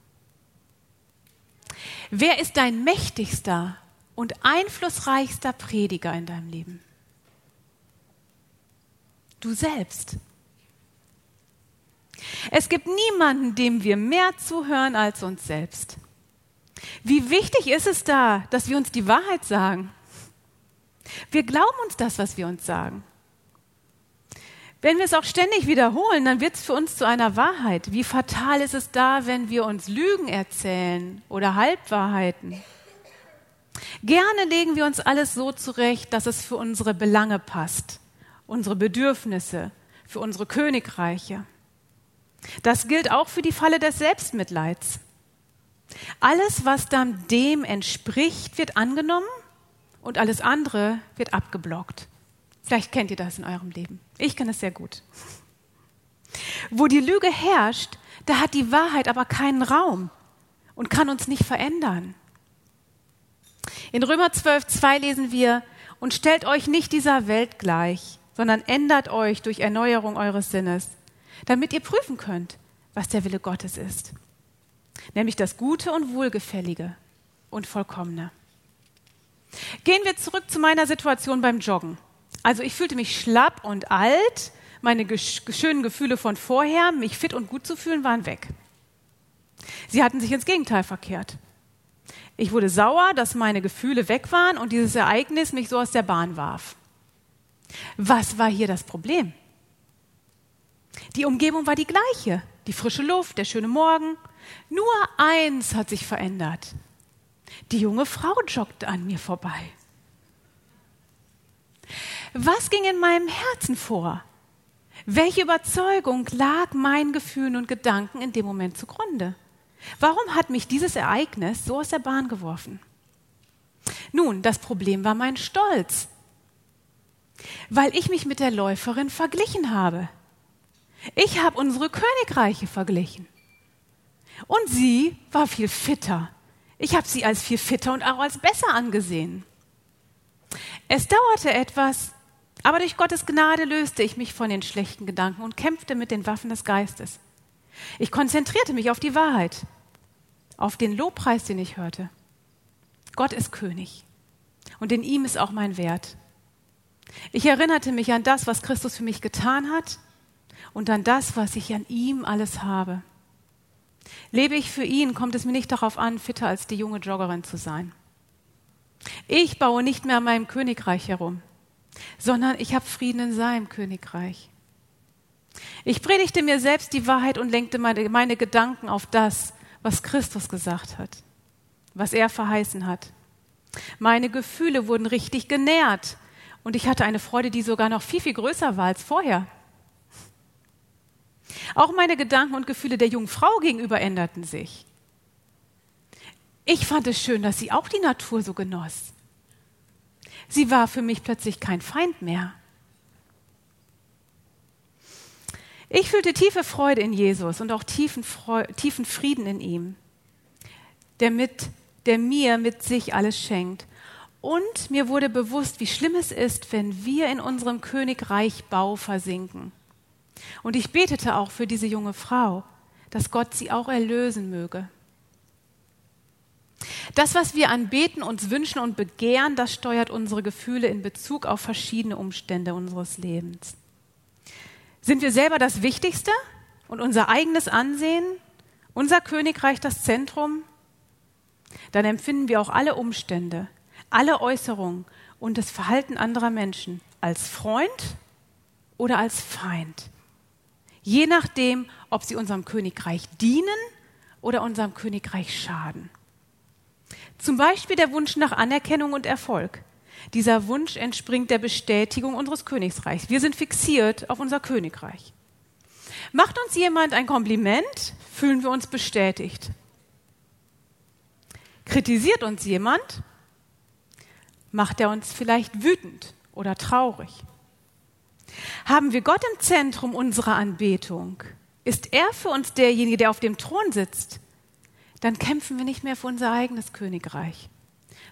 Wer ist dein mächtigster und einflussreichster Prediger in deinem Leben? Du selbst. Es gibt niemanden, dem wir mehr zuhören als uns selbst. Wie wichtig ist es da, dass wir uns die Wahrheit sagen? Wir glauben uns das, was wir uns sagen. Wenn wir es auch ständig wiederholen, dann wird es für uns zu einer Wahrheit. Wie fatal ist es da, wenn wir uns Lügen erzählen oder Halbwahrheiten? Gerne legen wir uns alles so zurecht, dass es für unsere Belange passt, unsere Bedürfnisse, für unsere Königreiche. Das gilt auch für die Falle des Selbstmitleids. Alles, was dann dem entspricht, wird angenommen und alles andere wird abgeblockt. Vielleicht kennt ihr das in eurem Leben. Ich kenne es sehr gut. Wo die Lüge herrscht, da hat die Wahrheit aber keinen Raum und kann uns nicht verändern. In Römer 12, 2 lesen wir, und stellt euch nicht dieser Welt gleich, sondern ändert euch durch Erneuerung eures Sinnes, damit ihr prüfen könnt, was der Wille Gottes ist. Nämlich das Gute und Wohlgefällige und Vollkommene. Gehen wir zurück zu meiner Situation beim Joggen. Also ich fühlte mich schlapp und alt, meine schönen Gefühle von vorher, mich fit und gut zu fühlen, waren weg. Sie hatten sich ins Gegenteil verkehrt. Ich wurde sauer, dass meine Gefühle weg waren und dieses Ereignis mich so aus der Bahn warf. Was war hier das Problem? Die Umgebung war die gleiche. Die frische Luft, der schöne Morgen. Nur eins hat sich verändert. Die junge Frau joggte an mir vorbei. Was ging in meinem Herzen vor? Welche Überzeugung lag meinen Gefühlen und Gedanken in dem Moment zugrunde? Warum hat mich dieses Ereignis so aus der Bahn geworfen? Nun, das Problem war mein Stolz, weil ich mich mit der Läuferin verglichen habe. Ich habe unsere Königreiche verglichen. Und sie war viel fitter, ich habe sie als viel fitter und auch als besser angesehen. Es dauerte etwas, aber durch Gottes Gnade löste ich mich von den schlechten Gedanken und kämpfte mit den Waffen des Geistes. Ich konzentrierte mich auf die Wahrheit, auf den Lobpreis, den ich hörte. Gott ist König und in ihm ist auch mein Wert. Ich erinnerte mich an das, was Christus für mich getan hat und an das, was ich an ihm alles habe. Lebe ich für ihn, kommt es mir nicht darauf an, fitter als die junge Joggerin zu sein. Ich baue nicht mehr an meinem Königreich herum, sondern ich habe Frieden in seinem Königreich. Ich predigte mir selbst die Wahrheit und lenkte meine, meine Gedanken auf das, was Christus gesagt hat, was er verheißen hat. Meine Gefühle wurden richtig genährt und ich hatte eine Freude, die sogar noch viel, viel größer war als vorher. Auch meine Gedanken und Gefühle der jungen Frau gegenüber änderten sich. Ich fand es schön, dass sie auch die Natur so genoss. Sie war für mich plötzlich kein Feind mehr. Ich fühlte tiefe Freude in Jesus und auch tiefen, Freude, tiefen Frieden in ihm, der, mit, der mir mit sich alles schenkt Und mir wurde bewusst, wie schlimm es ist, wenn wir in unserem Königreichbau versinken. Und ich betete auch für diese junge Frau, dass Gott sie auch erlösen möge. Das, was wir anbeten, uns wünschen und begehren, das steuert unsere Gefühle in Bezug auf verschiedene Umstände unseres Lebens. Sind wir selber das Wichtigste und unser eigenes Ansehen, unser Königreich das Zentrum? Dann empfinden wir auch alle Umstände, alle Äußerungen und das Verhalten anderer Menschen als Freund oder als Feind. Je nachdem, ob sie unserem Königreich dienen oder unserem Königreich schaden. Zum Beispiel der Wunsch nach Anerkennung und Erfolg. Dieser Wunsch entspringt der Bestätigung unseres Königsreichs. Wir sind fixiert auf unser Königreich. Macht uns jemand ein Kompliment, fühlen wir uns bestätigt. Kritisiert uns jemand, macht er uns vielleicht wütend oder traurig. Haben wir Gott im Zentrum unserer Anbetung, ist er für uns derjenige, der auf dem Thron sitzt, dann kämpfen wir nicht mehr für unser eigenes Königreich,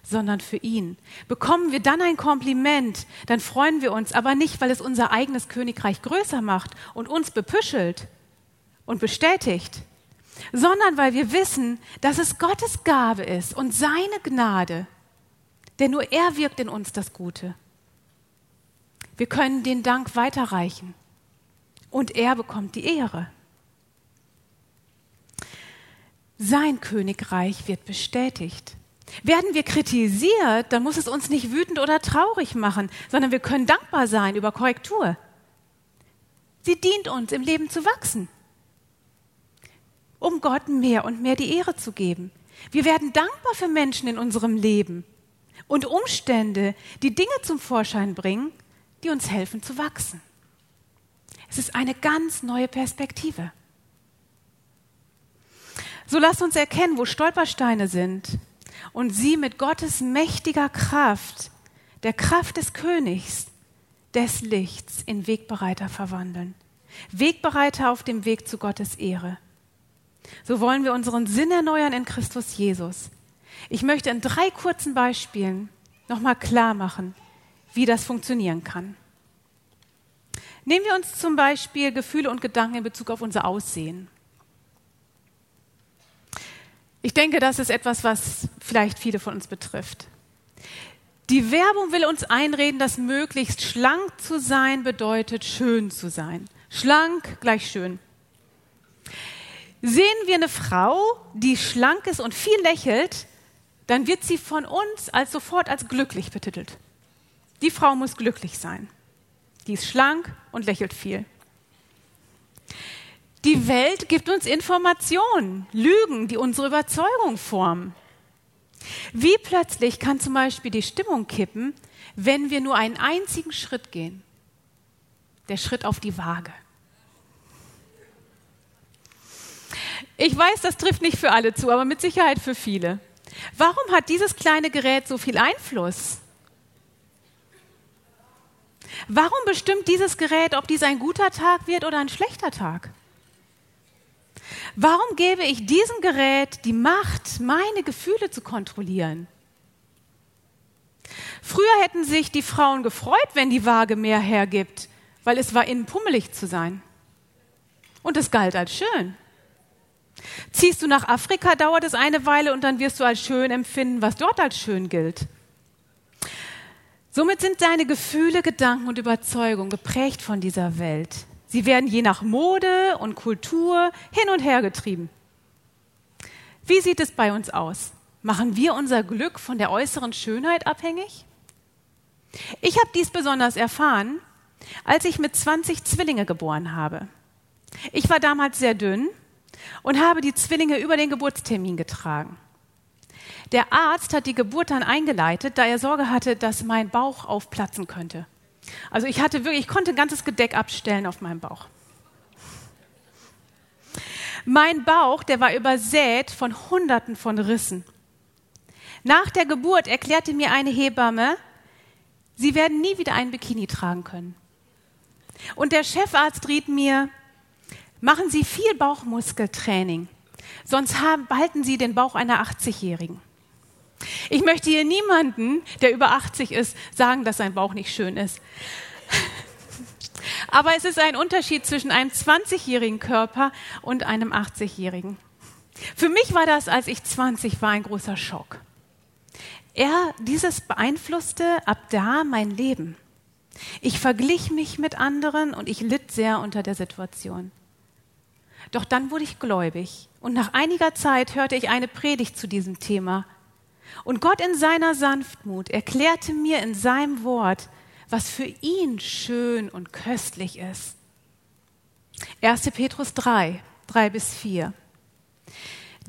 sondern für ihn. Bekommen wir dann ein Kompliment, dann freuen wir uns, aber nicht, weil es unser eigenes Königreich größer macht und uns bepüschelt und bestätigt, sondern weil wir wissen, dass es Gottes Gabe ist und seine Gnade, denn nur er wirkt in uns das Gute. Wir können den Dank weiterreichen und er bekommt die Ehre. Sein Königreich wird bestätigt. Werden wir kritisiert, dann muss es uns nicht wütend oder traurig machen, sondern wir können dankbar sein über Korrektur. Sie dient uns, im Leben zu wachsen, um Gott mehr und mehr die Ehre zu geben. Wir werden dankbar für Menschen in unserem Leben und Umstände, die Dinge zum Vorschein bringen, die uns helfen zu wachsen. Es ist eine ganz neue Perspektive. So lasst uns erkennen, wo Stolpersteine sind und sie mit Gottes mächtiger Kraft, der Kraft des Königs, des Lichts in Wegbereiter verwandeln. Wegbereiter auf dem Weg zu Gottes Ehre. So wollen wir unseren Sinn erneuern in Christus Jesus. Ich möchte in drei kurzen Beispielen nochmal klar machen, wie das funktionieren kann. Nehmen wir uns zum Beispiel Gefühle und Gedanken in Bezug auf unser Aussehen. Ich denke, das ist etwas, was vielleicht viele von uns betrifft. Die Werbung will uns einreden, dass möglichst schlank zu sein bedeutet, schön zu sein. Schlank gleich schön. Sehen wir eine Frau, die schlank ist und viel lächelt, dann wird sie von uns als sofort als glücklich betitelt. Die Frau muss glücklich sein. Die ist schlank und lächelt viel. Die Welt gibt uns Informationen, Lügen, die unsere Überzeugung formen. Wie plötzlich kann zum Beispiel die Stimmung kippen, wenn wir nur einen einzigen Schritt gehen? Der Schritt auf die Waage. Ich weiß, das trifft nicht für alle zu, aber mit Sicherheit für viele. Warum hat dieses kleine Gerät so viel Einfluss? Warum bestimmt dieses Gerät, ob dies ein guter Tag wird oder ein schlechter Tag? Warum gebe ich diesem Gerät die Macht, meine Gefühle zu kontrollieren? Früher hätten sich die Frauen gefreut, wenn die Waage mehr hergibt, weil es war innen pummelig zu sein. Und es galt als schön. Ziehst du nach Afrika, dauert es eine Weile und dann wirst du als schön empfinden, was dort als schön gilt. Somit sind deine Gefühle, Gedanken und Überzeugungen geprägt von dieser Welt. Sie werden je nach Mode und Kultur hin und her getrieben. Wie sieht es bei uns aus? Machen wir unser Glück von der äußeren Schönheit abhängig? Ich habe dies besonders erfahren, als ich mit 20 Zwillinge geboren habe. Ich war damals sehr dünn und habe die Zwillinge über den Geburtstermin getragen. Der Arzt hat die Geburt dann eingeleitet, da er Sorge hatte, dass mein Bauch aufplatzen könnte. Also ich hatte wirklich, ich konnte ein ganzes Gedeck abstellen auf meinem Bauch. Mein Bauch, der war übersät von Hunderten von Rissen. Nach der Geburt erklärte mir eine Hebamme, Sie werden nie wieder ein Bikini tragen können. Und der Chefarzt riet mir, machen Sie viel Bauchmuskeltraining, sonst haben, behalten Sie den Bauch einer 80-Jährigen. Ich möchte hier niemanden, der über 80 ist, sagen, dass sein Bauch nicht schön ist. (laughs) Aber es ist ein Unterschied zwischen einem 20-jährigen Körper und einem 80-jährigen. Für mich war das, als ich 20 war, ein großer Schock. Er, dieses beeinflusste ab da mein Leben. Ich verglich mich mit anderen und ich litt sehr unter der Situation. Doch dann wurde ich gläubig und nach einiger Zeit hörte ich eine Predigt zu diesem Thema. Und Gott in seiner Sanftmut erklärte mir in seinem Wort, was für ihn schön und köstlich ist. 1. Petrus 3, 3 bis 4.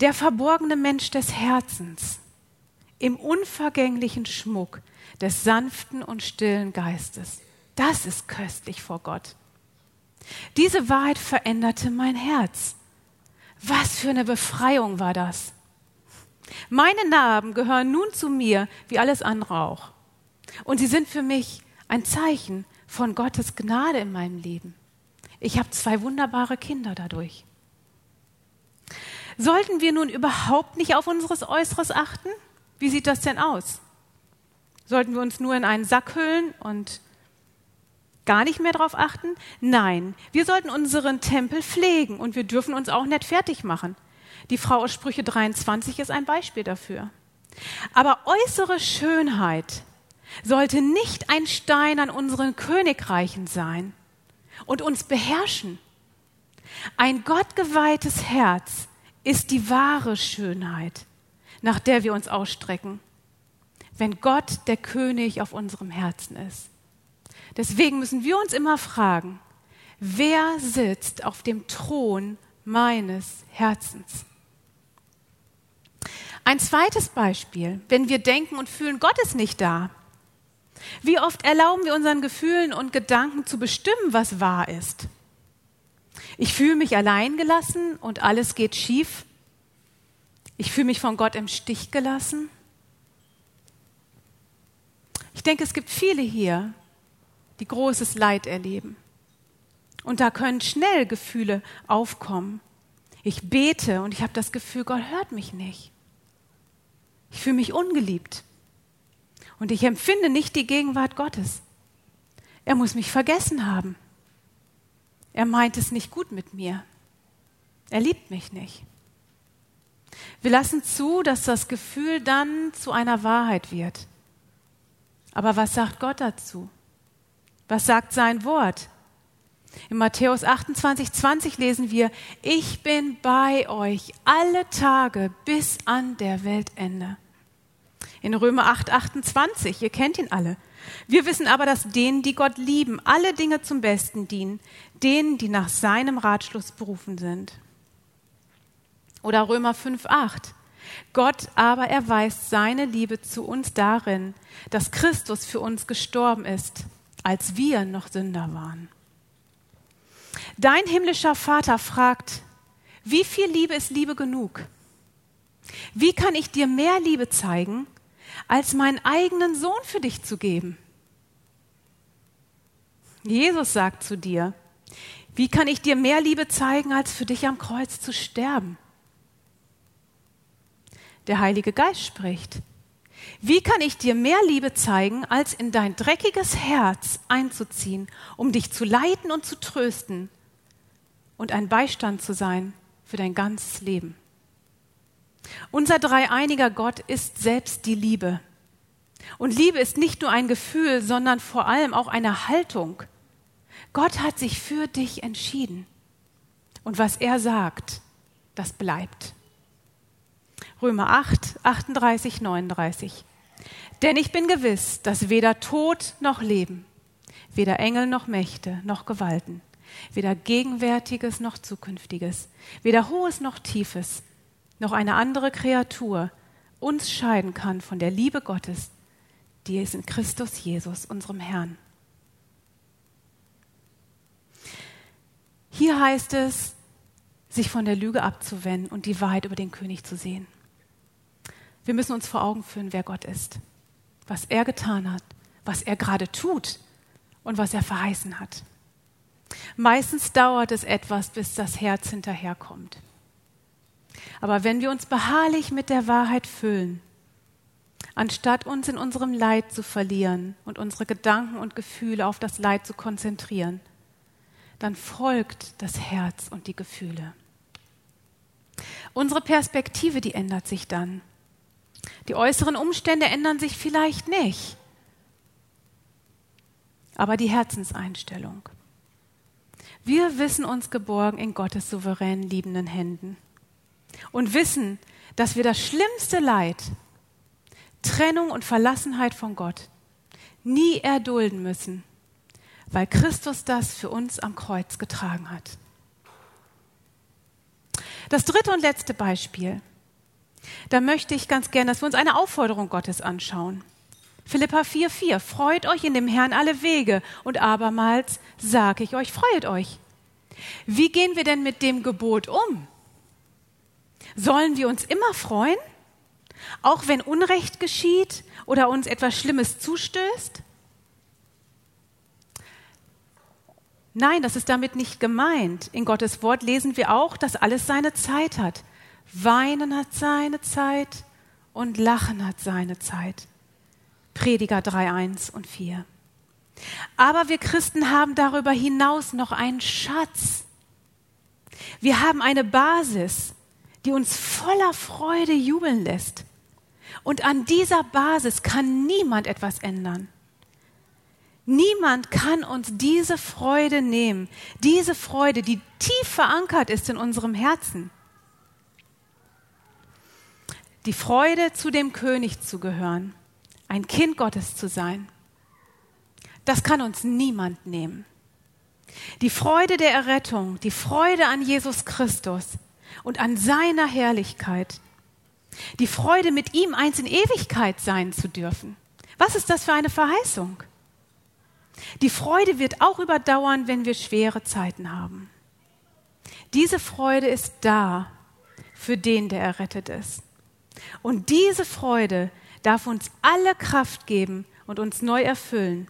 Der verborgene Mensch des Herzens im unvergänglichen Schmuck des sanften und stillen Geistes. Das ist köstlich vor Gott. Diese Wahrheit veränderte mein Herz. Was für eine Befreiung war das? Meine Narben gehören nun zu mir wie alles andere auch. Und sie sind für mich ein Zeichen von Gottes Gnade in meinem Leben. Ich habe zwei wunderbare Kinder dadurch. Sollten wir nun überhaupt nicht auf unseres Äußeres achten? Wie sieht das denn aus? Sollten wir uns nur in einen Sack hüllen und gar nicht mehr darauf achten? Nein, wir sollten unseren Tempel pflegen und wir dürfen uns auch nicht fertig machen. Die Frau aus Sprüche 23 ist ein Beispiel dafür. Aber äußere Schönheit sollte nicht ein Stein an unseren Königreichen sein und uns beherrschen. Ein gottgeweihtes Herz ist die wahre Schönheit, nach der wir uns ausstrecken, wenn Gott der König auf unserem Herzen ist. Deswegen müssen wir uns immer fragen, wer sitzt auf dem Thron meines Herzens? Ein zweites Beispiel, wenn wir denken und fühlen, Gott ist nicht da. Wie oft erlauben wir unseren Gefühlen und Gedanken zu bestimmen, was wahr ist? Ich fühle mich alleingelassen und alles geht schief. Ich fühle mich von Gott im Stich gelassen. Ich denke, es gibt viele hier, die großes Leid erleben. Und da können schnell Gefühle aufkommen. Ich bete und ich habe das Gefühl, Gott hört mich nicht. Ich fühle mich ungeliebt. Und ich empfinde nicht die Gegenwart Gottes. Er muss mich vergessen haben. Er meint es nicht gut mit mir. Er liebt mich nicht. Wir lassen zu, dass das Gefühl dann zu einer Wahrheit wird. Aber was sagt Gott dazu? Was sagt sein Wort? In Matthäus 28, 20 lesen wir, ich bin bei euch alle Tage bis an der Weltende. In Römer 8, 28, ihr kennt ihn alle. Wir wissen aber, dass denen, die Gott lieben, alle Dinge zum Besten dienen, denen, die nach seinem Ratschluss berufen sind. Oder Römer 5, 8. Gott aber erweist seine Liebe zu uns darin, dass Christus für uns gestorben ist, als wir noch Sünder waren. Dein himmlischer Vater fragt, wie viel Liebe ist Liebe genug? Wie kann ich dir mehr Liebe zeigen, als meinen eigenen Sohn für dich zu geben. Jesus sagt zu dir, wie kann ich dir mehr Liebe zeigen, als für dich am Kreuz zu sterben? Der Heilige Geist spricht, wie kann ich dir mehr Liebe zeigen, als in dein dreckiges Herz einzuziehen, um dich zu leiten und zu trösten und ein Beistand zu sein für dein ganzes Leben? Unser dreieiniger Gott ist selbst die Liebe. Und Liebe ist nicht nur ein Gefühl, sondern vor allem auch eine Haltung. Gott hat sich für dich entschieden. Und was er sagt, das bleibt. Römer 8, 38, 39. Denn ich bin gewiss, dass weder Tod noch Leben, weder Engel noch Mächte noch Gewalten, weder Gegenwärtiges noch Zukünftiges, weder Hohes noch Tiefes, noch eine andere Kreatur uns scheiden kann von der Liebe Gottes, die ist in Christus Jesus, unserem Herrn. Hier heißt es, sich von der Lüge abzuwenden und die Wahrheit über den König zu sehen. Wir müssen uns vor Augen führen, wer Gott ist, was er getan hat, was er gerade tut und was er verheißen hat. Meistens dauert es etwas, bis das Herz hinterherkommt. Aber wenn wir uns beharrlich mit der Wahrheit füllen, anstatt uns in unserem Leid zu verlieren und unsere Gedanken und Gefühle auf das Leid zu konzentrieren, dann folgt das Herz und die Gefühle. Unsere Perspektive, die ändert sich dann. Die äußeren Umstände ändern sich vielleicht nicht, aber die Herzenseinstellung. Wir wissen uns geborgen in Gottes souveränen, liebenden Händen und wissen, dass wir das schlimmste Leid, Trennung und Verlassenheit von Gott nie erdulden müssen, weil Christus das für uns am Kreuz getragen hat. Das dritte und letzte Beispiel. Da möchte ich ganz gern, dass wir uns eine Aufforderung Gottes anschauen. Philippa 4,4 Freut euch in dem Herrn alle Wege und abermals sage ich euch, freut euch. Wie gehen wir denn mit dem Gebot um? Sollen wir uns immer freuen? Auch wenn Unrecht geschieht oder uns etwas Schlimmes zustößt? Nein, das ist damit nicht gemeint. In Gottes Wort lesen wir auch, dass alles seine Zeit hat. Weinen hat seine Zeit und Lachen hat seine Zeit. Prediger 3, 1 und 4. Aber wir Christen haben darüber hinaus noch einen Schatz. Wir haben eine Basis, die uns voller Freude jubeln lässt. Und an dieser Basis kann niemand etwas ändern. Niemand kann uns diese Freude nehmen, diese Freude, die tief verankert ist in unserem Herzen. Die Freude, zu dem König zu gehören, ein Kind Gottes zu sein, das kann uns niemand nehmen. Die Freude der Errettung, die Freude an Jesus Christus und an seiner Herrlichkeit, die Freude, mit ihm eins in Ewigkeit sein zu dürfen. Was ist das für eine Verheißung? Die Freude wird auch überdauern, wenn wir schwere Zeiten haben. Diese Freude ist da für den, der errettet ist. Und diese Freude darf uns alle Kraft geben und uns neu erfüllen.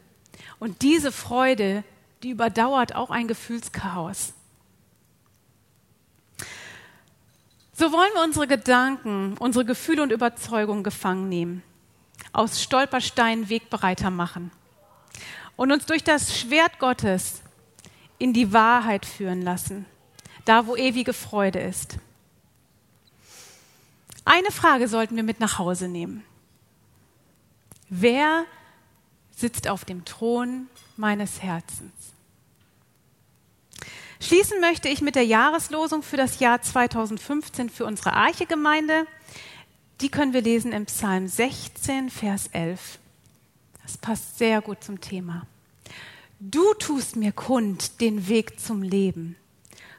Und diese Freude, die überdauert auch ein Gefühlschaos. So wollen wir unsere Gedanken, unsere Gefühle und Überzeugungen gefangen nehmen, aus Stolpersteinen Wegbereiter machen und uns durch das Schwert Gottes in die Wahrheit führen lassen, da wo ewige Freude ist. Eine Frage sollten wir mit nach Hause nehmen. Wer sitzt auf dem Thron meines Herzens? Schließen möchte ich mit der Jahreslosung für das Jahr 2015 für unsere Arche-Gemeinde. Die können wir lesen im Psalm 16, Vers 11. Das passt sehr gut zum Thema. Du tust mir kund den Weg zum Leben.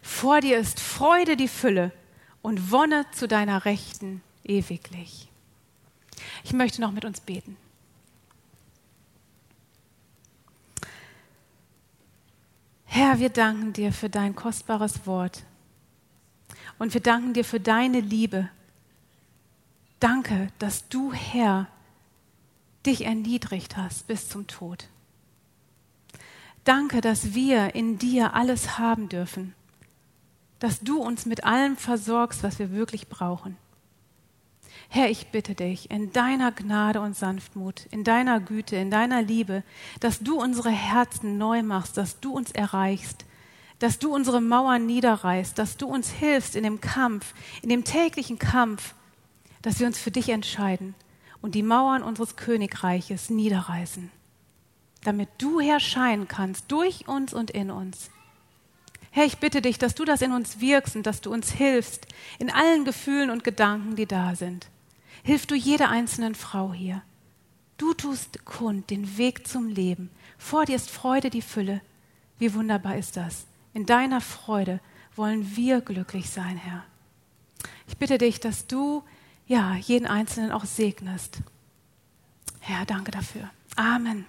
Vor dir ist Freude die Fülle und Wonne zu deiner Rechten ewiglich. Ich möchte noch mit uns beten. Herr, wir danken dir für dein kostbares Wort und wir danken dir für deine Liebe. Danke, dass du, Herr, dich erniedrigt hast bis zum Tod. Danke, dass wir in dir alles haben dürfen, dass du uns mit allem versorgst, was wir wirklich brauchen. Herr, ich bitte dich in deiner Gnade und Sanftmut, in deiner Güte, in deiner Liebe, dass du unsere Herzen neu machst, dass du uns erreichst, dass du unsere Mauern niederreißt, dass du uns hilfst in dem Kampf, in dem täglichen Kampf, dass wir uns für dich entscheiden und die Mauern unseres Königreiches niederreißen, damit du herscheinen kannst durch uns und in uns. Herr, ich bitte dich, dass du das in uns wirkst und dass du uns hilfst in allen Gefühlen und Gedanken, die da sind. Hilf du jeder einzelnen Frau hier. Du tust kund den Weg zum Leben. Vor dir ist Freude die Fülle. Wie wunderbar ist das. In deiner Freude wollen wir glücklich sein, Herr. Ich bitte dich, dass du ja jeden Einzelnen auch segnest. Herr, danke dafür. Amen.